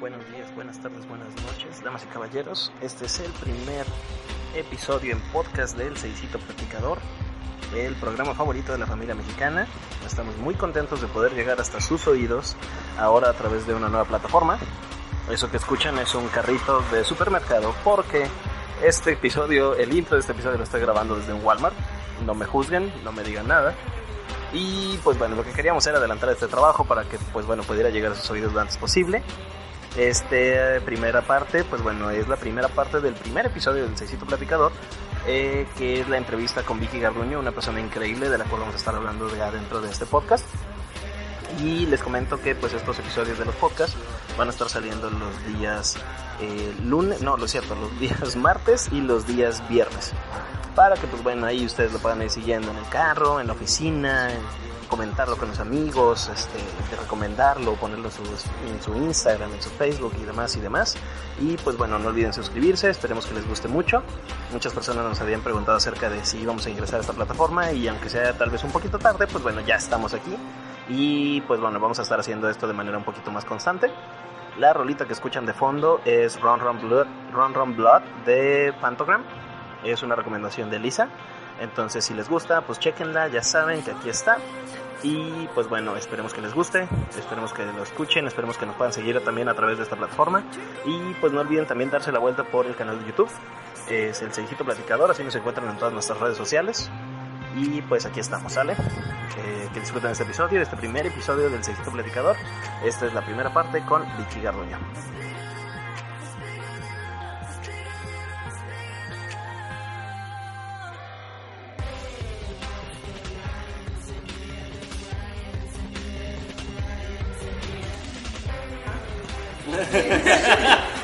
Buenos días, buenas tardes, buenas noches, damas y caballeros. Este es el primer episodio en podcast del Seisito Platicador, el programa favorito de la familia mexicana. Estamos muy contentos de poder llegar hasta sus oídos ahora a través de una nueva plataforma. Eso que escuchan es un carrito de supermercado porque este episodio, el intro de este episodio lo estoy grabando desde un Walmart. No me juzguen, no me digan nada. Y pues bueno, lo que queríamos era adelantar este trabajo para que pues bueno pudiera llegar a sus oídos lo antes posible. Este primera parte, pues bueno, es la primera parte del primer episodio del Seisito Platicador, eh, que es la entrevista con Vicky Garduño, una persona increíble de la cual vamos a estar hablando de adentro de este podcast. Y les comento que pues estos episodios de los podcasts van a estar saliendo los días eh, lunes, no, lo cierto, los días martes y los días viernes. Para que pues bueno, ahí ustedes lo puedan ir siguiendo en el carro, en la oficina, en- comentarlo con los amigos, este, recomendarlo, ponerlo en su, en su Instagram, en su Facebook y demás y demás. Y pues bueno, no olviden suscribirse, esperemos que les guste mucho. Muchas personas nos habían preguntado acerca de si íbamos a ingresar a esta plataforma y aunque sea tal vez un poquito tarde, pues bueno, ya estamos aquí. Y pues bueno, vamos a estar haciendo esto de manera un poquito más constante. La rolita que escuchan de fondo es Run Run Blood, Run Run Blood de Phantogram. Es una recomendación de Lisa. Entonces, si les gusta, pues chequenla, ya saben que aquí está. Y pues bueno, esperemos que les guste, esperemos que lo escuchen, esperemos que nos puedan seguir también a través de esta plataforma. Y pues no olviden también darse la vuelta por el canal de YouTube. Es el Seijito Platicador, así nos encuentran en todas nuestras redes sociales. Y pues aquí estamos, ¿sale? Eh, que disfruten este episodio, este primer episodio del Seijito Platicador. Esta es la primera parte con Vicky Garduño.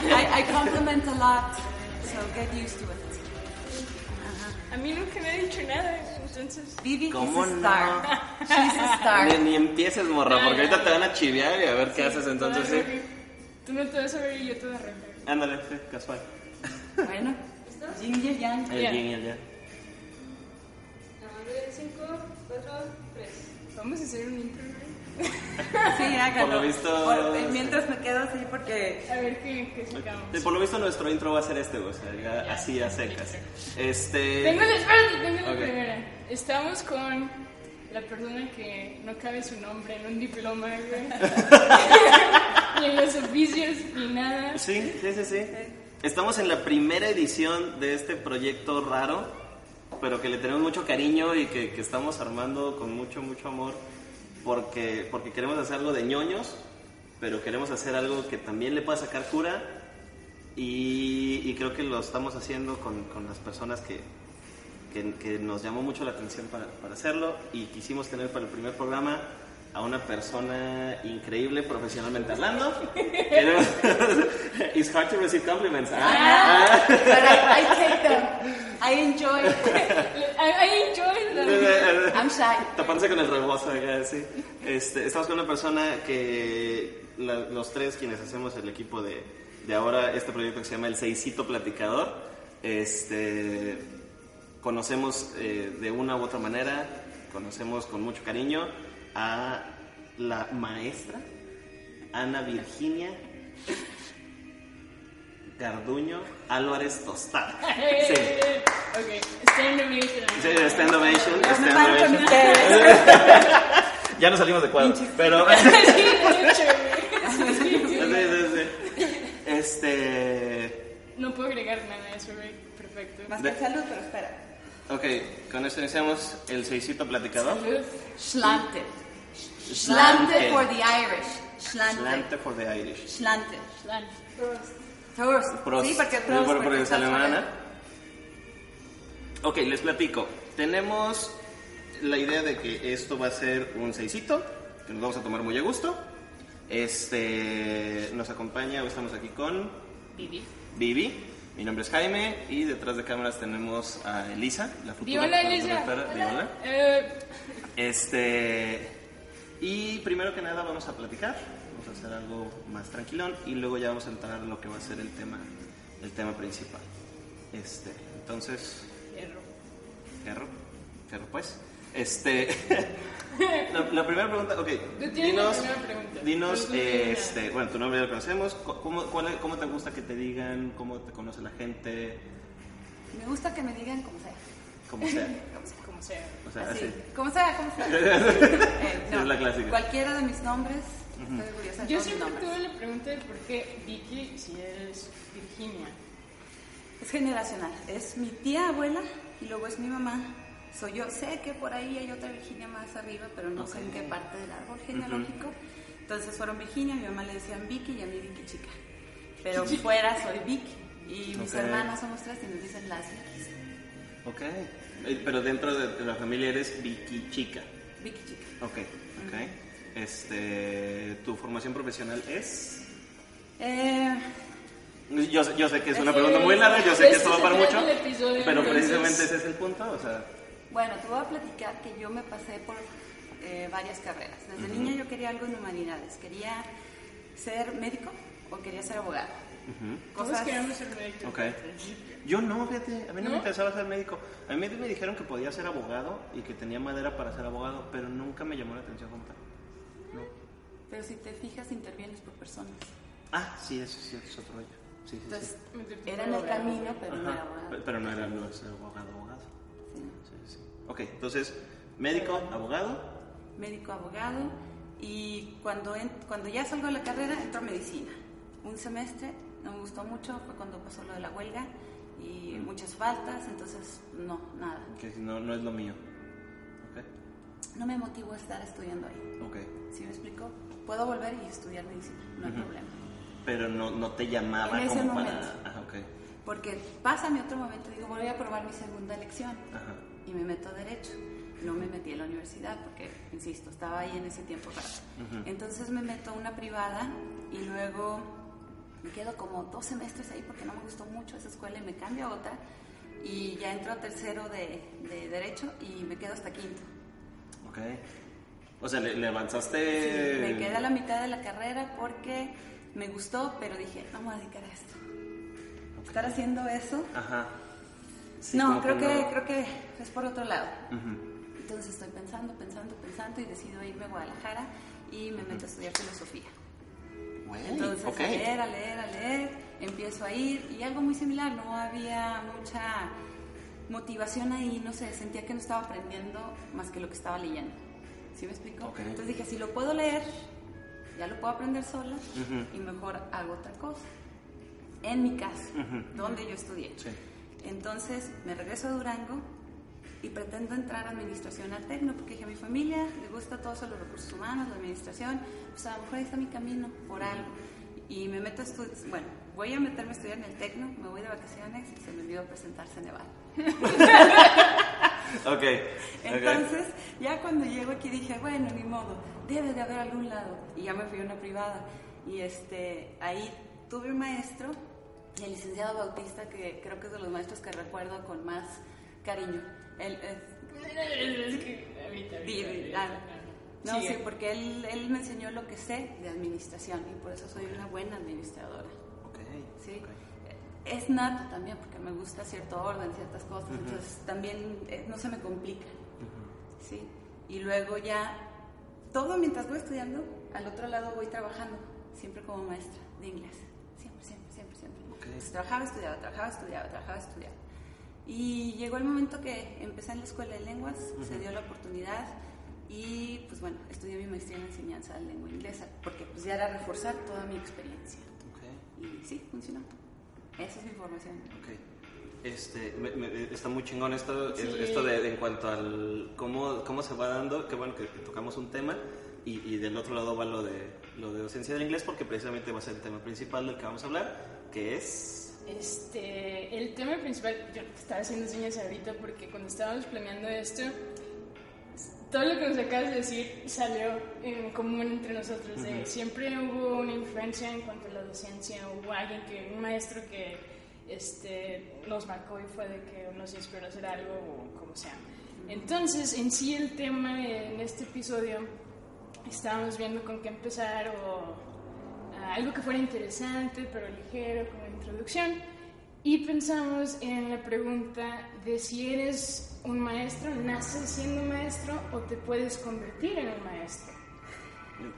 I, I compliment a lot, so get used to it. A mí nunca me ha dicho nada, entonces. Vivi ¿Cómo is a no? star. She's a star. Ni, ni empieces, morra, porque ahorita te van a chiviar y a ver qué haces entonces, sí. Tú no te vas a ver y yo te voy a reír. Ándale, sí, casual. Bueno, yin y el yang. El Ya. yin y el yang. 5, 4, 3. Vamos a hacer un intro, ¿no? Sí, hágalo. Por lo visto- Por- eh, mientras me quedo así porque... A ver qué, qué sacamos. Sí, por lo visto nuestro intro va a ser este, o sea, ya así a secas. Este... Tengo la, tengo la Ok. primera. Estamos con la persona que no cabe su nombre en un diploma, güey. ni en los oficios, ni nada. Sí, sí, sí, sí. Estamos en la primera edición de este proyecto raro, pero que le tenemos mucho cariño y que, que estamos armando con mucho, mucho amor, porque, porque queremos hacer algo de ñoños, pero queremos hacer algo que también le pueda sacar cura, y, creo que lo estamos haciendo con, con las personas que, que, que nos llamó mucho la atención para, para hacerlo, y quisimos tener para el primer programa a una persona increíble profesionalmente hablando. It's hard to receive compliments. ¿ah? But I, I take them. I enjoy. I, I enjoy the... I'm shy. Tapándose con el rebozo sí. Este, estamos con una persona que la- los tres quienes hacemos el equipo de, de ahora este proyecto que se llama El Seisito Platicador, este, conocemos eh, de una u otra manera, conocemos con mucho cariño a la maestra Ana Virginia Garduño Álvarez Tostada. Sí. Ok, stand ovation. Sí, Stand Ovation, Stand Ovation. Ya nos salimos de cuadro, pero... Este. No puedo agregar nada a eso. Perfecto. Más que salud, pero espera. Ok, con esto iniciamos el seisito platicador. Salud. Schlante. Schlante for the Irish. Schlante. Slante for the Irish. Schlante. Slan. Prost. Prost. Sí, porque Prost. por- porque porque es alemana. Ok, les platico. Tenemos la idea de que esto va a ser un seisito, que nos vamos a tomar muy a gusto. Este, nos acompaña, hoy estamos aquí con Vivi. Vivi. Mi nombre es Jaime y detrás de cámaras tenemos a Elisa, la futura Di hola, Elisa. hola. Eh, Este. Y primero que nada vamos a platicar, vamos a hacer algo más tranquilón y luego ya vamos a entrar a lo que va a ser el tema, el tema principal. Este, entonces, Ferro, Ferro pues. Este, la, la primera pregunta, ok, Tú dinos, la primera pregunta. dinos, Tú este, bueno, tu nombre ya lo conocemos, co- ¿cómo, cuál ¿cómo te gusta que te digan? ¿Cómo te conoce la gente? Me gusta que me digan como sea. Como sea. Como sea. O sea, Así, así. como sea, como sea. Eh, Sí, es la clásica. Cualquiera de mis nombres, estoy orgullosa de Yo siempre tuve la pregunta de por qué Vicky si eres Virginia. Es generacional. Es mi tía abuela y luego es mi mamá. Soy yo. Sé que por ahí hay otra Virginia más arriba, pero no sé en qué parte del árbol genealógico. Entonces fueron Virginia, a mi mamá le decían Vicky y a mí Vicky chica. Pero fuera soy Vicky. Y mis Ok. hermanas somos tres y nos dicen las Vickys. Ok, pero dentro de la familia eres Vicky Chica. Vicky chica. Ok, ok. Este, ¿Tu formación profesional es? Eh, Yo, sé- yo sé que es una Ese pregunta muy larga, yo sé que esto va para trata mucho, pero entonces- precisamente ese es el punto, o sea, Bueno, te voy a platicar que yo me pasé por eh, varias carreras. Desde niña yo quería algo en humanidades. Quería ser médico o quería ser abogado. Cosas... queremos ser médicos. Ok. al principio. yo no, fíjate, a mí no, me interesaba ser médico. A mí me dijeron que podía ser abogado y que tenía madera para ser abogado, pero nunca me llamó la atención como tal. No. Pero si te fijas, intervienes por personas. Ah, sí, eso sí, es otro rollo. Sí, sí, Entonces, Meterte era en el camino, pero sí. no era abogado. pe- Pero no era no es abogado, abogado. Sí. Sí, sí. Ok, entonces, médico, abogado. Médico, abogado. Y cuando, en- cuando ya salgo de la carrera, entro a medicina. Un semestre, no me gustó mucho, fue cuando pasó lo de la huelga y muchas faltas, entonces no, nada. Que si no, no es lo mío. Ok, No me motivó estar estudiando ahí. ok. ¿Sí me explico? Puedo volver y estudiar medicina, no hay problema. Pero no, no te llamaba En ese como momento. para. Ok. Porque pasa mi otro momento, digo, voy a probar mi segunda elección Ajá. y me meto a Derecho. No me metí a la universidad porque, insisto, estaba ahí en ese tiempo raro. Entonces me meto a una privada y luego me quedo como dos semestres ahí porque no me gustó mucho esa escuela y me cambio a otra. Y ya entro a tercero de, de Derecho y me quedo hasta quinto. Ok. O sea, le, le avanzaste. Me quedé a la mitad de la carrera porque me gustó, pero dije, voy a dedicar a esto. Estar haciendo eso Ajá. Sí, no, creo que, no. creo que es por otro lado. Entonces estoy pensando, pensando, pensando y decido irme a Guadalajara y me meto a estudiar filosofía. Güey, Entonces ok. a leer, a leer, a leer, empiezo a ir y algo muy similar, no había mucha motivación ahí, no sé, sentía que no estaba aprendiendo más que lo que estaba leyendo. ¿Sí me explico? Ok. Entonces dije, si lo puedo leer, ya lo puedo aprender sola Ujú. y mejor hago otra cosa. En mi casa, Ujú. donde yo estudié. Sí. Entonces me regreso a Durango y pretendo entrar a administración al Tecno porque dije a mi familia le gusta todo eso, los recursos humanos, la administración, pues a lo mejor ahí está mi camino por algo. Y me meto a estudiar, bueno, voy a meterme a estudiar en el Tecno, me voy de vacaciones y se me olvidó presentarse en Neval. Ok. ok. Entonces, ya cuando llego aquí dije, bueno, ni modo, debe de haber algún lado. Y ya me fui a una privada. Y este, ahí tuve un maestro, el licenciado Bautista, que creo que es de los maestros que recuerdo con más cariño. Él, eh, Es que ahorita, di- ahorita, di- ahorita. no, Sigue. sí, porque él, él me enseñó lo que sé de administración y por eso soy una buena administradora. Ok. ¿sí? ok. Es nato también porque me gusta cierto orden, ciertas cosas, entonces también eh, no se me complica. ¿sí? Y luego ya, todo mientras voy estudiando, al otro lado voy trabajando, siempre como maestra de inglés. Siempre, siempre, siempre, siempre. Ok. Entonces, trabajaba, estudiaba, trabajaba, estudiaba, trabajaba, estudiaba. Y llegó el momento que empecé en la escuela de lenguas, se dio la oportunidad y pues bueno, estudié mi maestría en enseñanza de lengua inglesa, porque pues ya era reforzar toda mi experiencia. Ok. Y sí, funcionó. Esa es mi formación. Ok. Este, me- me- está muy chingón esto, Sí. esto de, de en cuanto al cómo, cómo se va dando, que bueno que tocamos un tema y, y del otro lado va lo de, lo de docencia del inglés porque precisamente va a ser el tema principal del que vamos a hablar, que es... Este, el tema principal, yo estaba haciendo señas ahorita porque cuando estábamos planeando esto, todo lo que nos acabas de decir salió en común entre nosotros. de siempre hubo una influencia en cuanto a la docencia, hubo alguien que, un maestro que este, nos marcó y fue de que nos inspiró a hacer algo o como sea. Entonces, en sí el tema en este episodio estábamos viendo con qué empezar o ah, algo que fuera interesante pero ligero como introducción Y pensamos en la pregunta de si eres un maestro, naces siendo maestro o te puedes convertir en un maestro.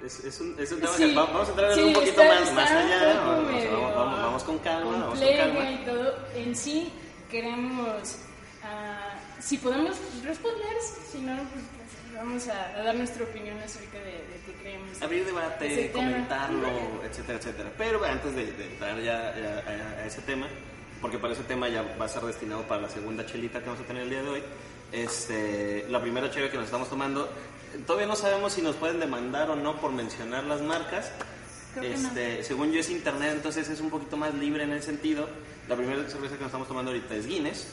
Es, es un, es un tema Sí, que va- vamos a entrar en sí, un poquito está- más, está más allá. Vamos, vamos- vamos- vamos con calma, vamos con calma. y todo. En sí, queremos, ah, si podemos responder, si no, pues, vamos a, a dar nuestra opinión acerca de, de qué creemos. abrir debate, Ese tema. comentarlo, etcétera, etcétera. Pero antes de, de entrar ya, ya a, a ese tema, porque para ese tema ya va a ser destinado para la segunda chelita que vamos a tener el día de hoy, este, la primera chela que nos estamos tomando, todavía no sabemos si nos pueden demandar o no por mencionar las marcas. Que no. Este, Según yo es internet, entonces es un poquito más libre en ese sentido. La primera cerveza que nos estamos tomando ahorita es Guinness.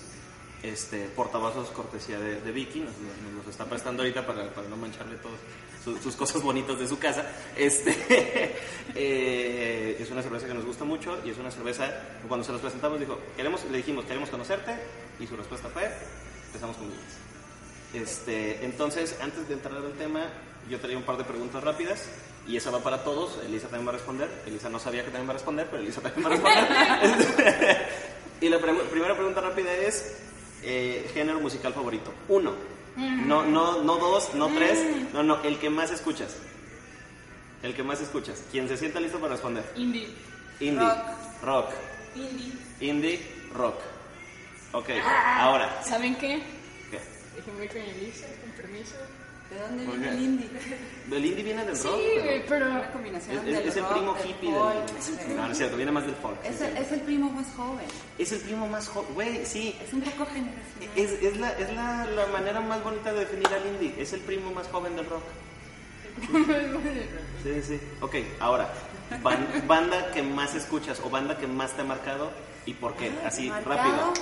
Este, portavasos cortesía de, de Vicky, nos, nos- está prestando ahorita para, para no mancharle todas sus, sus cosas bonitas de su casa. Este, eh, es una cerveza que nos gusta mucho y es una cerveza, cuando se los presentamos, dijo, queremos, le dijimos, queremos conocerte, y su respuesta fue, empezamos con Guinness. Este, entonces, antes de entrar al tema, yo traía un par de preguntas rápidas y esa va para todos. Elisa también va a responder. Elisa no sabía que también va a responder, pero Elisa también va a responder. y la pre- primera pregunta rápida es eh, género musical favorito. Uno. No, no, no dos, no tres. No, no, el que más escuchas. El que más escuchas. Quien se sienta listo para responder. Indie. Indie. Rock. Rock. Indie. Indie. Rock. Ok. Ahora. ¿Saben qué? ¿Qué? Déjenme con Elisa, con permiso. ¿De dónde viene el indie? El indie viene del Sí, rock. pero- güey, pero... Una combinación Es, del es- es el rock, primo del hippie folk, del... de- No, no es cierto, viene más del folk. sí, Es sí. el, es el primo más joven. Es el primo más joven. Güey, sí. Es un poco generacional. Es, es, la, es la, la manera más bonita de definir al indie. Es el primo más joven del rock. Sí, sí. Ok, ahora, ban- banda que más escuchas o banda que más te ha marcado y por qué. Ah, Así, rápido.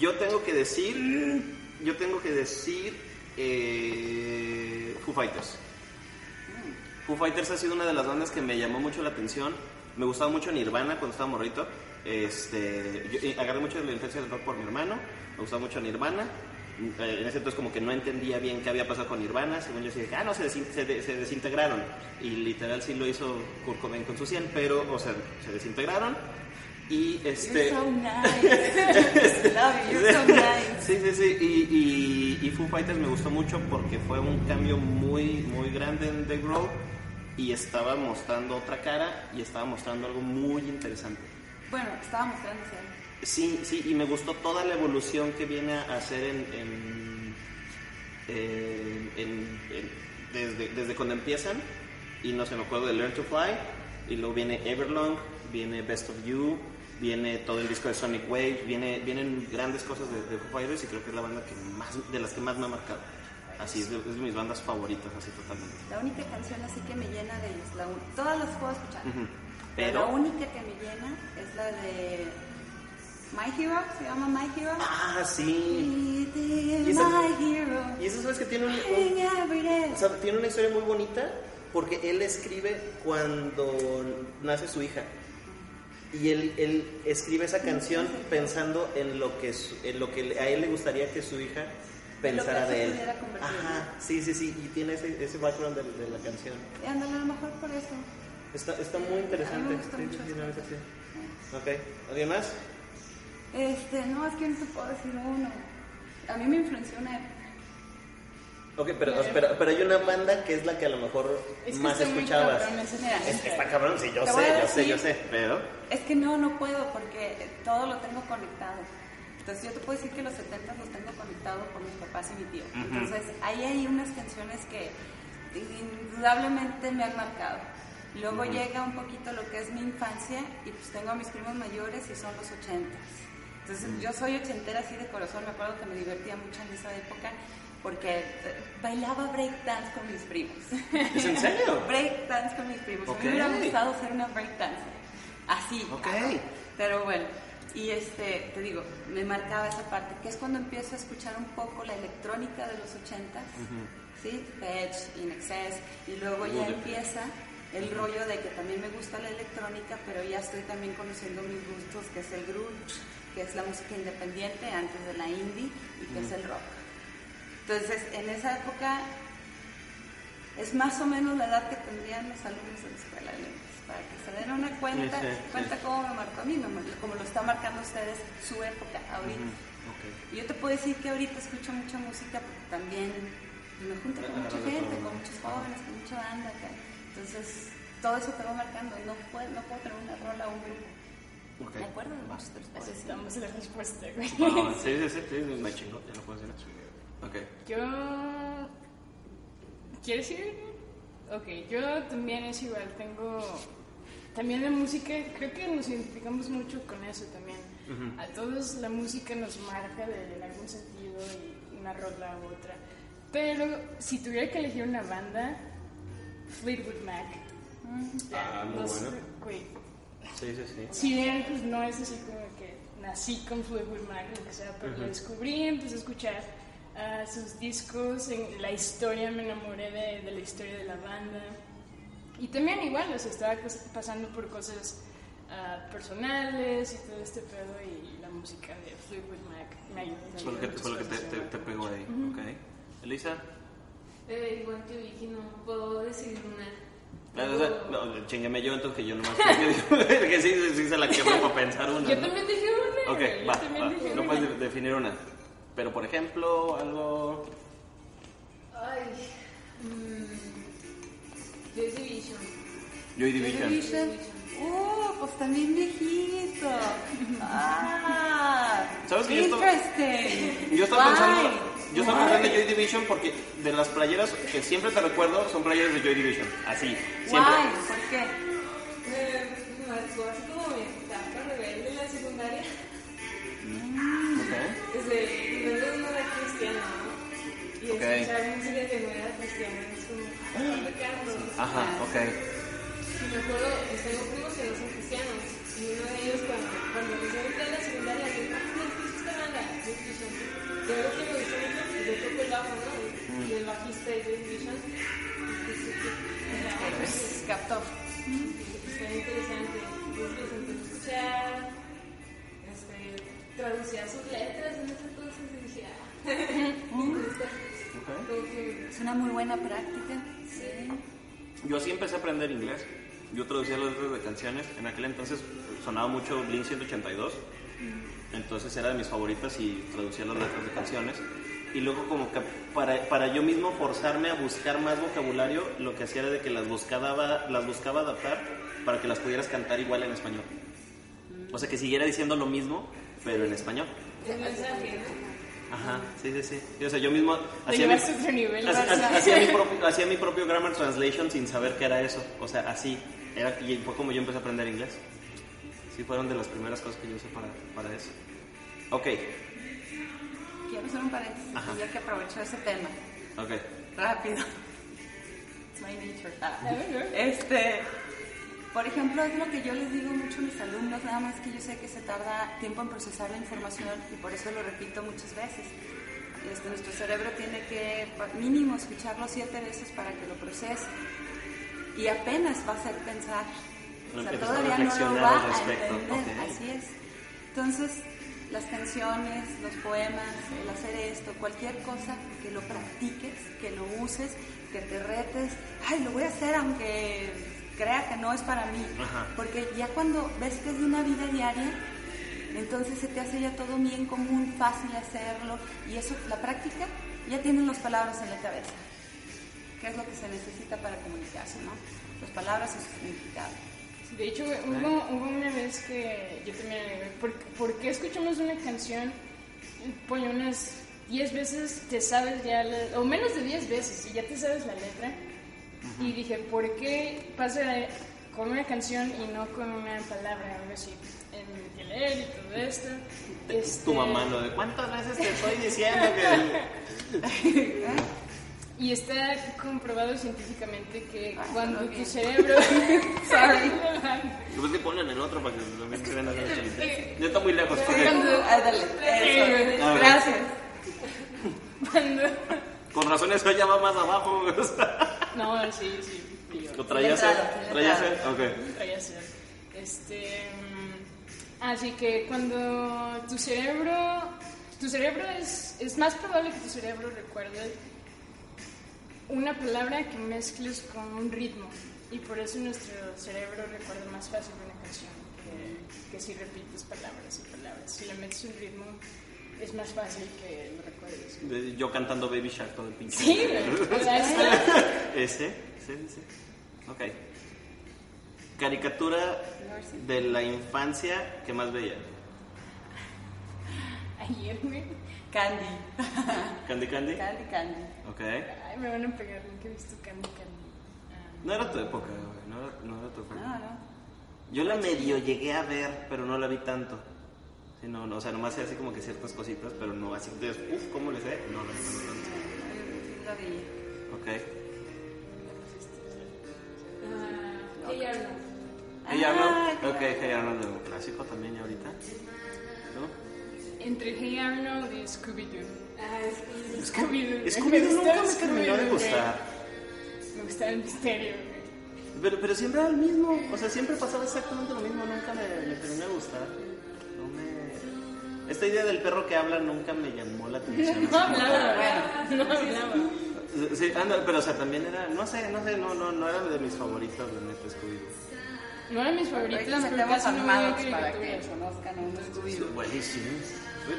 Yo tengo que decir, yo tengo que decir eh, Foo Fighters. Foo Fighters ha sido una de las bandas que me llamó mucho la atención. Me gustaba mucho Nirvana cuando estaba morrito. Este, yo eh, agarré mucho de la influencia del rock por mi hermano. Me gustaba mucho Nirvana. Eh, en ese entonces como que no entendía bien qué había pasado con Nirvana. Según yo decía, ah, no, se, desin- se, de- se desintegraron. Y literal sí lo hizo Kurt Cobain con su 100, pero, o sea, se desintegraron. Y este... You're so nice. Love you, you're so nice. Sí, sí, sí. Y, y, y Foo Fighters me gustó mucho porque fue un cambio muy, muy grande en The Grow y estaba mostrando otra cara y estaba mostrando algo muy interesante. Bueno, estaba mostrándose. Sí, sí, y me gustó toda la evolución que viene a hacer en, en- en- en- en- desde, desde cuando empiezan. Y no sé, me acuerdo de Learn to Fly. Y luego viene Everlong, viene Best of You, viene todo el disco de Sonic Wave, viene, vienen grandes cosas de, de Foo Fighters y creo que es la banda que más, de las que más me ha marcado. Así es de, es de mis bandas favoritas, así totalmente. La única canción así que me llena de ellos, la todas las puedo escuchar. Ujú. Pero Pero- la única que me llena es la de My Hero, se llama My Hero. Ah, sí. Y esa- my hero. Y eso sabes que tiene un, un-. O sea, tiene una historia muy bonita porque él escribe cuando nace su hija. Y él, él escribe esa canción pensando en lo que, su- en lo que a él le gustaría que su hija pensara de él. Ajá, sí, sí, sí. Y tiene ese, ese background de, de la canción. Y ándale, a lo mejor por eso. Está, está muy interesante. A mí me Sí, sí, sí, no. Ok, ¿alguien más? Este, no, es que no te puedo decir uno. A mí me influenció una. Ok, pero, pero, pero hay una banda que es la que a lo mejor Es que más escuchabas. cabrón. Es está cabrón, sí, yo Te sé, yo sé, yo sé, pero... Es que no, no puedo porque todo lo tengo conectado. Entonces yo te puedo decir que los 70 los tengo conectados por mis papás y mi tío. Entonces ahí hay unas canciones que indudablemente me han marcado. Luego llega un poquito lo que es mi infancia y pues tengo a mis primos mayores y son los 80. Entonces yo soy ochentera así de corazón, me acuerdo que me divertía mucho en esa época porque eh, bailaba breakdance con mis primos. ¿Es en serio? breakdance con mis primos. A mí me hubiera gustado ser una breakdancer. Así. Ok. Pero bueno, y este, te digo, me marcaba esa parte, que es cuando empiezo a escuchar un poco la electrónica de los 80 ¿sí? Fetch, In Excess, y luego ya empieza el rollo de que también me gusta la electrónica, pero ya estoy también conociendo mis gustos, que es el grunge, que es la música independiente antes de la indie, y que es el rock. Entonces, en esa época es más o menos la edad que tendrían los alumnos de la escuela de lenguas. para que se den una cuenta, Sí, sí, sí. cuenta cómo me marcó a mí, como lo está marcando ustedes su época ahorita. Y yo te puedo decir que ahorita escucho mucha música porque también me junto con mucha de gente, con muchos jóvenes, con mucha banda acá. Entonces, todo eso te va marcando. No puedo, no puedo tener una rola o un grupo. Ok. Me acuerdo de muchos de los países. Necesitamos la respuesta, güey. Ah, sí, sí, sí, sí, me chingó, ya lo puedo decir. Ok. Yo. ¿Quieres ir? Ok, yo también es igual. Tengo. También la música, creo que nos identificamos mucho con eso también. A todos la música nos marca de, en algún sentido, y una rola u otra. Pero si tuviera que elegir una banda, Fleetwood Mac. Ah, muy No sé, bueno. güey, Sí, sí, sí. si bien pues no es así como que nací con Fleetwood Mac, lo que sea, pero lo descubrí, empecé a escuchar ah, sus discos, en la historia me enamoré de, de la historia de la banda. Y también igual, o sea, estaba pasando por cosas ah, personales y todo este pedo y la música de Fleetwood Mac me ayudó. Fue lo que, fue lo que te, te, te pegó ahí, ok. Elisa. Eh, igual que Vicky, no puedo decidir una. Ah, no, chingueme yo entonces que yo nomás que, que sí, sí se la quebro para pensar una. Yo ¿no? también dije una. Ok, yo va, también va. dije No una. puedes de- definir una. Pero por ejemplo, algo. Ay. mm, Joy Division. Joy Division. Division. Uh, pues también viejito. Ah, ¿Sabes estaba- interesting. Yo estaba pensando, yo estaba pensando en Joy Division porque de las playeras que siempre te recuerdo son playeras de Joy Division. Así, siempre. Why? ¿Por qué? Ok. escuchar música que no era cristiana es como, "Ah, pecando". Ajá, ok. Y me acuerdo, pues tengo primos que no son cristianos. Y uno de ellos, cuando, cuando recién entré a la secundaria, le dijo, ¿no escuchas esta banda? Joy Division. Y algo que me gustó mucho, pues yo toco el bajo, ¿no? Y el bajista de Joy Division. Pues, captó. Está interesante. A escuchar. Este, traducía sus letras en ese entonces y dije, ah, Ok. como que Es una muy buena práctica. Sí. Yo así empecé a aprender inglés. Yo traducía las letras de canciones. En aquel entonces sonaba mucho Blink 182. Entonces era de mis favoritas y traducía las letras de canciones. Y luego como que para, para yo mismo forzarme a buscar más vocabulario, lo que hacía era de que las buscaba, las buscaba adaptar para que las pudieras cantar igual en español. O sea, que siguiera diciendo lo mismo, pero en español. ¿no? Ajá, sí, sí, sí. O sea, yo mismo hacía mi, hacía- mi propio, hacía mi propio grammar translation sin saber qué era eso. O sea, así. Era, y fue como yo empecé a aprender inglés. Sí, fueron de las primeras cosas que yo usé para, para eso. Ok, Quiero hacer un paréntesis Ajá. ya que aprovecho ese tema. ok. Rápido. It's my nature. Ah. Este, por ejemplo, es lo que yo les digo mucho a mis alumnos, nada más que yo sé que se tarda tiempo en procesar la información y por eso lo repito muchas veces. Este, nuestro cerebro tiene que mínimo escucharlo siete veces para que lo procese y apenas va a hacer pensar. O sea, todavía no lo va a entender. Así es. Entonces, las canciones, los poemas, el hacer esto, cualquier cosa que lo practiques, que lo uses, que te retes, ay, lo voy a hacer aunque crea que no es para mí. Ajá. Porque ya cuando ves que es de una vida diaria, entonces se te hace ya todo bien común, fácil hacerlo, y eso, la práctica, ya tienen las palabras en la cabeza. ¿Qué es lo que se necesita para comunicarse, no? Las palabras y su significado. De hecho, hubo, hubo una vez que yo también, ¿por, por qué escuchamos una canción? Ponle unas 10 veces, te sabes ya, la- o menos de 10 veces, y ya te sabes la letra. Y dije, ¿por qué pasa con una canción y no con una palabra? Algo así. En que leer y todo esto. Este, Tu mamá lo de cuántas veces te estoy diciendo que. Y está comprobado científicamente que Ah, cuando tu bien. cerebro. Sorry. Después que ponen el otro para que también se vean las. Ya está muy lejos. cuando, Ah, dale. Gracias. cuando Con razón eso ya va más abajo. No, sí, sí. ¿Lo eh? ¿Traías? eh? letrado. Ok. traía ser. Este. mm, Así que cuando tu cerebro. Tu cerebro es. Es más probable que tu cerebro recuerde una palabra que mezcles con un ritmo. y por eso nuestro cerebro recuerda más fácil una canción que, que si repites palabras y palabras. Si le metes un ritmo, es más fácil que lo recuerdes. De- Yo cantando Baby Shark todo el pinche. Sí. O sea, es- Ese, sí. Ok. Caricatura de la infancia que más veía. ayer, güey. Candy. Candy Candy. Candy, Candy. Ok. Ay, me van a pegar, nunca he visto Candy Candy. Ah, No era tu época, güey. No era, no era tu época. No, no. Yo la medio llegué a ver, pero no la vi tanto. Sí, no, no, o sea, nomás sé así como que ciertas cositas, pero no así de, uff, ¿cómo le sé? No, no, no, no. Ok. Ah, no. Hey Ah, Arnold. claro. Ok, Hey Arnold de un clásico también ya ahorita. ¿No? Entre Hey Arnold y Scooby-Doo. Ah, Scooby-Doo. Scooby-Doo nunca me terminó de gustar. Me gustaba el misterio. Pero, pero siempre era el mismo, o sea, siempre pasaba exactamente lo mismo, nunca me, me terminó de gustar. Esta idea del perro que habla nunca me llamó la atención. No hablaba, güey. No hablaba. Sí, anda, pero o sea, también era, no sé, no sé, no, no, no era de mis favoritos de neta Scooby-Doo. No eran mis favoritos, pero metemos a Max para que conozcan un Sí, Scooby-Doo. buenísimo.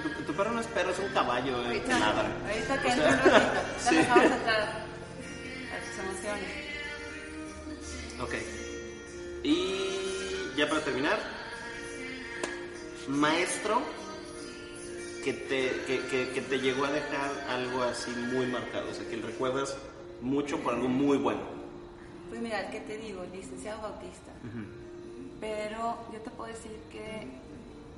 Tu, tu perro no es perro, es un caballo, eh, Ahorita, ladra. ahorita que entra un ratito, ya sí. nos vamos a a tus emociones. Ok. Y ya para terminar, maestro que te, que, que- que te llegó a dejar algo así muy marcado, o sea, que recuerdas mucho por algo muy bueno. Pues mira, ¿qué te digo? Licenciado Bautista. Pero yo te puedo decir que...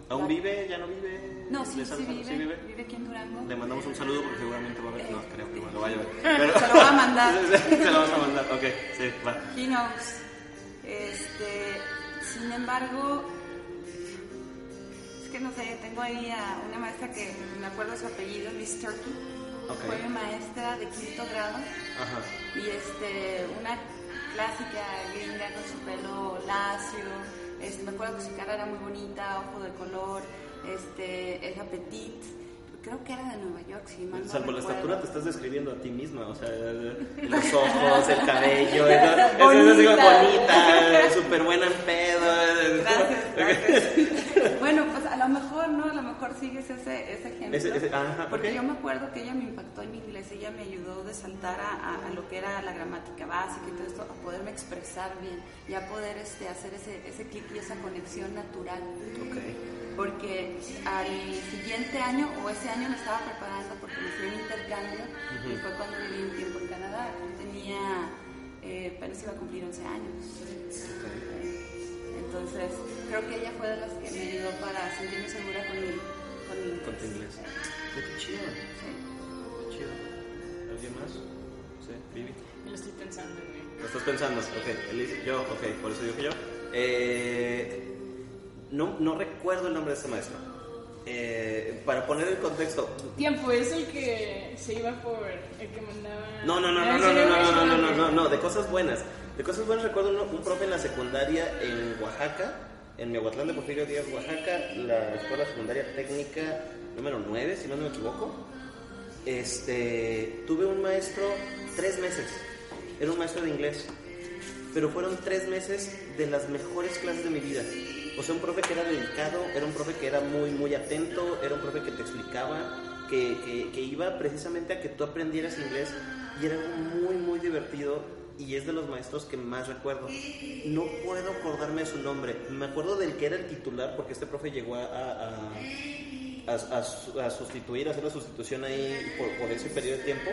¿Aún vive? ¿Ya no vive? No, sí, ¿De sí Santa- vive, vive. aquí en Durango. Le mandamos un saludo porque seguramente va a ver. No, creo que lo vaya a ver. Se lo va a mandar. Se lo vas a mandar, ok, sí, va. He knows. Este, sin embargo, que no sé, tengo ahí a una maestra que me acuerdo su apellido, Miss Turkey. Fue mi maestra de quinto grado Ajá. y este, una clásica gringa con su pelo lacio. Este, me acuerdo que su cara era muy bonita, ojo de color, este, era petit. Creo que era de Nueva York, si mal no Salvo la recuerdo. estatura, te estás describiendo a ti misma, o sea, los ojos, el cabello, eso, es Bonita. súper buena en. bueno, pues a lo mejor, ¿no? A lo mejor sigues ese, ese ejemplo. Ese- ese- ajá, porque yo me acuerdo que ella me impactó en mi inglés, ella me ayudó de saltar a, a- a lo que era la gramática básica y todo esto, a poderme expresar bien y a poder este, hacer ese, ese clic y esa conexión natural. Ok. Porque al siguiente año, o ese año me estaba preparando porque me fui a un intercambio y fue cuando viví un tiempo en Canadá. Yo tenía, eh, apenas iba a cumplir 11 años. Entonces, creo que ella fue de las que me ayudó para sentirme segura con mi, con mi Con tu inglés. Qué chido, Sí. qué chido. ¿Alguien más? Sí, Vivi. Me lo estoy pensando, güey. ¿Lo estás pensando? Ok, Elise, yo, ok, por eso digo que yo. Eh, no, no recuerdo el nombre de este maestro. Eh, para poner el contexto, Tiempo, es el que se iba por el que mandaba. No, no, no, Ah, no, ¿en no, no, no, no, no, no, no, no, de cosas buenas. De cosas buenas recuerdo un profe en la secundaria en Oaxaca, en Miahuatlán de Porfirio Díaz, Oaxaca, la escuela secundaria técnica número 9, si no me equivoco. Este, tuve un maestro tres meses, era un maestro de inglés, pero fueron tres meses de las mejores clases de mi vida. O sea, un profe que era dedicado, era un profe que era muy, muy atento, era un profe que te explicaba, que, que, que iba precisamente a que tú aprendieras inglés y era muy, muy divertido y es de los maestros que más recuerdo. No puedo acordarme de su nombre, me acuerdo del que era el titular porque este profe llegó a, a, a, a- a su- a sustituir, a hacer la sustitución ahí por, por ese periodo de tiempo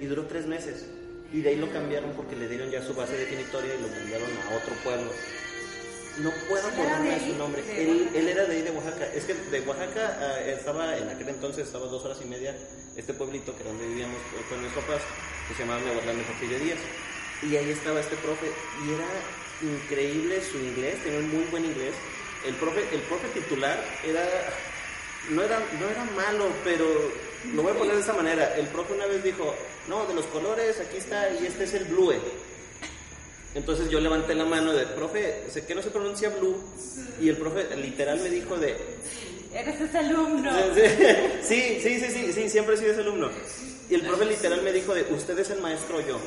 y duró tres meses. Y de ahí lo cambiaron porque le dieron ya su base definitoria y lo mandaron a otro pueblo. No puedo ¿Él era acordarme de su nombre. ¿De Él, era de ahí de Oaxaca. Es que de Oaxaca ah, estaba, en aquel entonces estaba dos horas y media, este pueblito que era donde vivíamos con mis papás, que se llamaba Miahuatlán de Porfirio Díaz. Y ahí estaba este profe y era increíble su inglés, tenía un muy buen inglés. El profe, el profe titular era no era, no era malo, pero lo voy a poner de esa manera. El profe una vez dijo, no, de los colores, aquí está, y este es el blue. Entonces yo levanté la mano de, profe, sé que no se pronuncia blue, y el profe literal me dijo de, Eres ese alumno. sí, sí, sí, sí, sí, siempre he sido ese alumno. Y el profe literal me dijo de, usted es el maestro yo.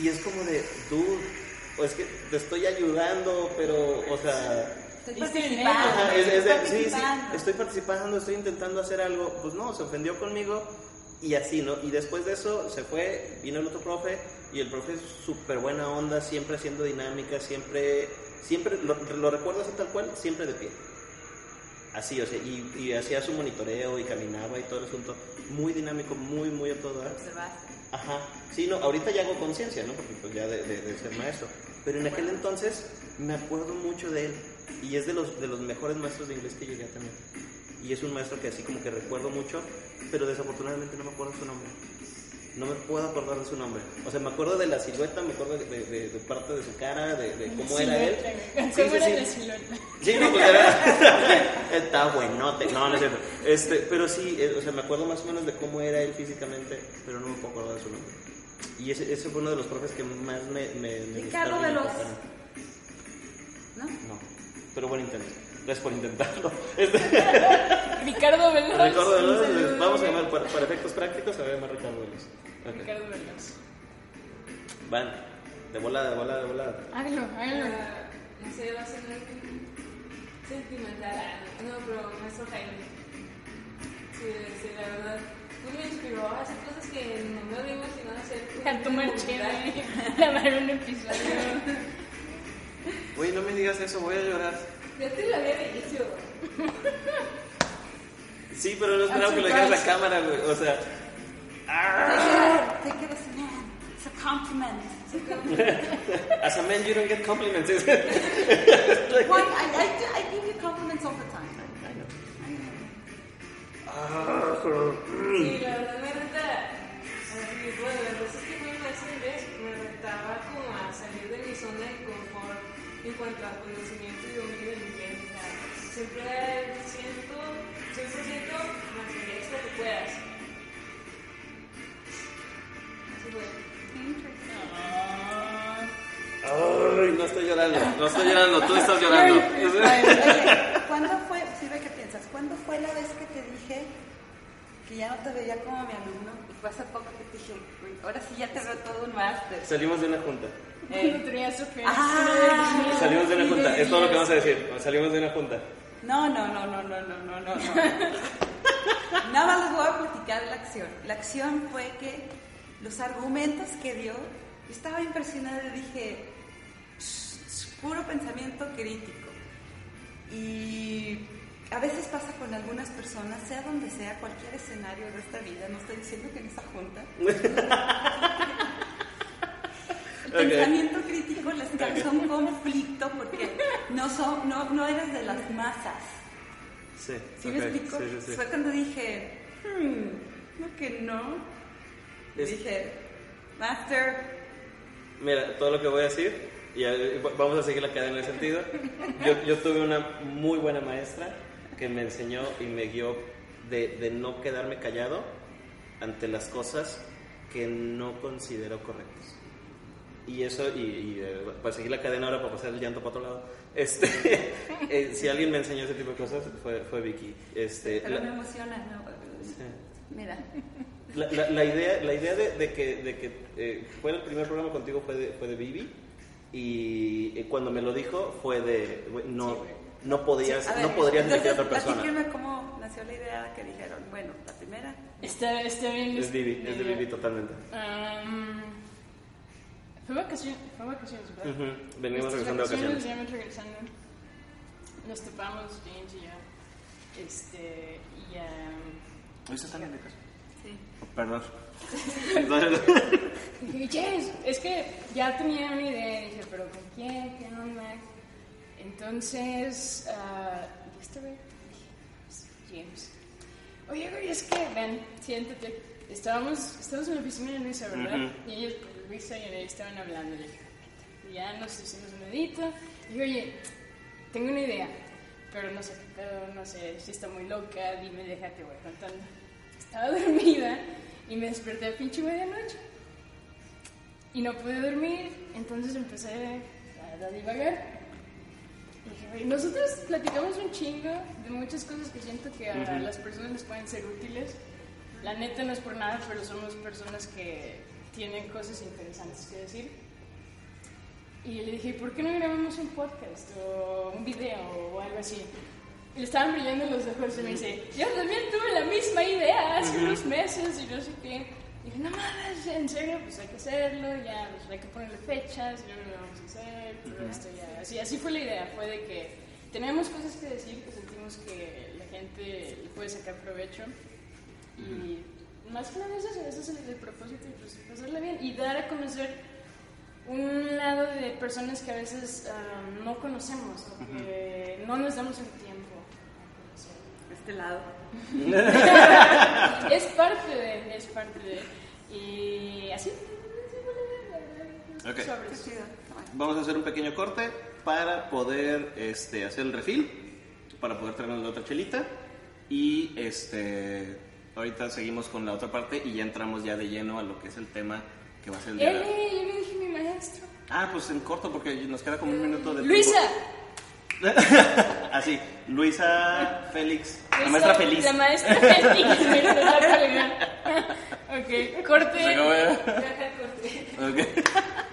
Y es como de, dude, o es que te estoy ayudando, pero, o sea... Estoy Diste participando. Ajá, es- es estoy de- sí, sí, participando. estoy participando, estoy intentando hacer algo. Pues no, se ofendió conmigo y así, ¿no? Y después de eso se fue, vino el otro profe y el profe es súper buena onda, siempre haciendo dinámica, siempre, siempre, lo, lo recuerdo así tal cual, siempre de pie. Así, o sea, y, y hacía su monitoreo y caminaba y todo el asunto. Muy dinámico, muy, muy a todo. Observaste. Ajá, sí, no, ahorita ya hago conciencia, ¿no? Porque pues ya de, de- de ser maestro. Pero en aquel entonces me acuerdo mucho de él. Y es de los, de los mejores maestros de inglés que llegué a tener. Y es un maestro que así como que recuerdo mucho, pero desafortunadamente no me acuerdo su nombre. No me puedo acordar de su nombre. O sea, me acuerdo de la silueta, me acuerdo de, de- de- de parte de su cara, de, cómo era él. ¿Cómo Sí, sí, era sí. la silueta? Sí, no, pues era. Está buenote. No, no es cierto. Este, pero sí, eh, o sea, me acuerdo más o menos de cómo era él físicamente, pero no me puedo acordar de su nombre. Y ese, ese fue uno de los profes que más me. me, me Ricardo Veloz. ¿No? No, pero buen intento. Gracias por intentarlo. Este, Ricardo Veloz. Ricardo Veloz, vamos a llamar para, para efectos prácticos, a llamar Ricardo Veloz. Ok. Ricardo Veloz. Van, de volada, de volada, de volada. Hágalo, hágalo. Ah, No sé, va a ser sentimental. No, pero maestro Jaime. Sí, sí, la verdad. Pues me inspiró a hacer cosas que no me había imaginado hacer. A tomar chévere, grabar un episodio. Güey, no me digas eso, voy a llorar. Ya te lo había dicho. Sí, pero no esperaba que lo dijeras la cámara, güey. O sea, Take it as a man. It's a compliment. as a man, you don't get compliments. Why? I, I, I give you compliments all the time. I know. Ah, mm. Sí, la verdad me reta. así, Bueno, la verdad es que mi maestro de inglés me retaba como a salir de mi zona de confort en cuanto a conocimiento y dominio del inglés. O sea, siempre siento, 100% más el extra que puedas. Ay, no estoy llorando, no estoy llorando, tú estás llorando. Oye, ¿cuándo fue, si ve qué piensas, cuándo fue la vez que te dije que ya no te veía como mi alumno? Y fue hace poco que te dije, "Uy, ahora sí ya te veo todo un máster. Salimos de una junta. Fe. Ah. Salimos de una junta, es todo lo que vamos a decir. Salimos de una junta. No, no, no, no, no, no, no, no. no. Nada más les voy a platicar la acción. La acción fue que los argumentos que dio, yo estaba impresionada y dije, "Shh, puro pensamiento crítico. Y a veces pasa con algunas personas, sea donde sea, cualquier escenario de esta vida, no estoy diciendo que en esa junta, el pensamiento crítico les causa un conflicto porque no, son, no, no eres de las masas. Sí, ¿Sí ok, me explico? Sí, sí, sí. Fue cuando dije, hmm, no que no. Es- dije, Master, Mira, todo lo que voy a decir, y vamos a seguir la cadena de sentido. Yo, yo tuve una muy buena maestra que me enseñó y me guió de, de no quedarme callado ante las cosas que no considero correctas. Y eso, y, y, eh, para seguir la cadena ahora, para pasar el llanto para otro lado, este, eh, si alguien me enseñó ese tipo de cosas, fue, fue Vicky. Este, pero la- me emociona. ¿no? sí. Mira, La, la- la idea, la idea de, de que, de que eh, fuera el primer programa contigo fue de, fue de Vivi y eh, cuando me lo dijo fue de no no podías a ver, no podrías entonces, elegir a otra persona cómo nació la idea que dijeron. Bueno, la primera. Está, está bien. es Vivi es de Vivi totalmente Um, fue vacaciones, fue vacaciones, ¿verdad? Ujú, venimos Nuestras regresando de vacaciones Veníamos regresando. Nos topamos, James y yo. Este, y ya. ¿Hoy se están en casa? Sí. perdón Dije, James, es que ya tenía una idea. Y dije, ¿pero con quién? ¿Qué onda? Entonces, ¿y pues, James. Oye, güey, es que, ven, siéntate. Estábamos, estábamos en la oficina de Luisa, ¿verdad? Y ellos, pues, Luisa y Ana estaban hablando. Y ya nos hicimos un dedito. Y dije, oye, tengo una idea, pero no sé qué pedo, no sé si está muy loca, dime, déjate, voy contando. Estaba dormida y me desperté a pinche medianoche. Y no pude dormir, entonces empecé a, a divagar. Y dije, "Güey, nosotros platicamos un chingo de muchas cosas que siento que a las personas les pueden ser útiles. La neta no es por nada, pero somos personas que tiene cosas interesantes que decir. Y le dije, ¿por qué no grabamos un podcast o un video o algo así? Y le estaban brillando los ojos y me dice, yo también tuve la misma idea hace unos meses y no sé qué. Y dije, no mames, en serio, pues hay que hacerlo, ya, pues hay que ponerle fechas, ya lo vamos a hacer, pero esto ya. Así, así fue la idea, fue de que tenemos cosas que decir, que sentimos que la gente le puede sacar provecho. Y más que nada eso, ese es el, el propósito, pues pasarla bien y dar a conocer un lado de personas que a veces um, no conocemos, o que no nos damos el tiempo. Este lado. es parte de, es parte de. Y así. Ok. sobre Qué eso. chido. Vamos a hacer un pequeño corte para poder este, hacer el refil, para poder traernos la otra chelita. Y este, ahorita seguimos con la otra parte y ya entramos ya de lleno a lo que es el tema que va a ser el día ¡Eh! Yo le dije a mi maestro. Ah, pues en corto porque nos queda como un minuto de Luisa. Así, Luisa Félix, la maestra feliz. La maestra feliz. me empezó a colgar. ok, corte. Se acabó, corté. Ok.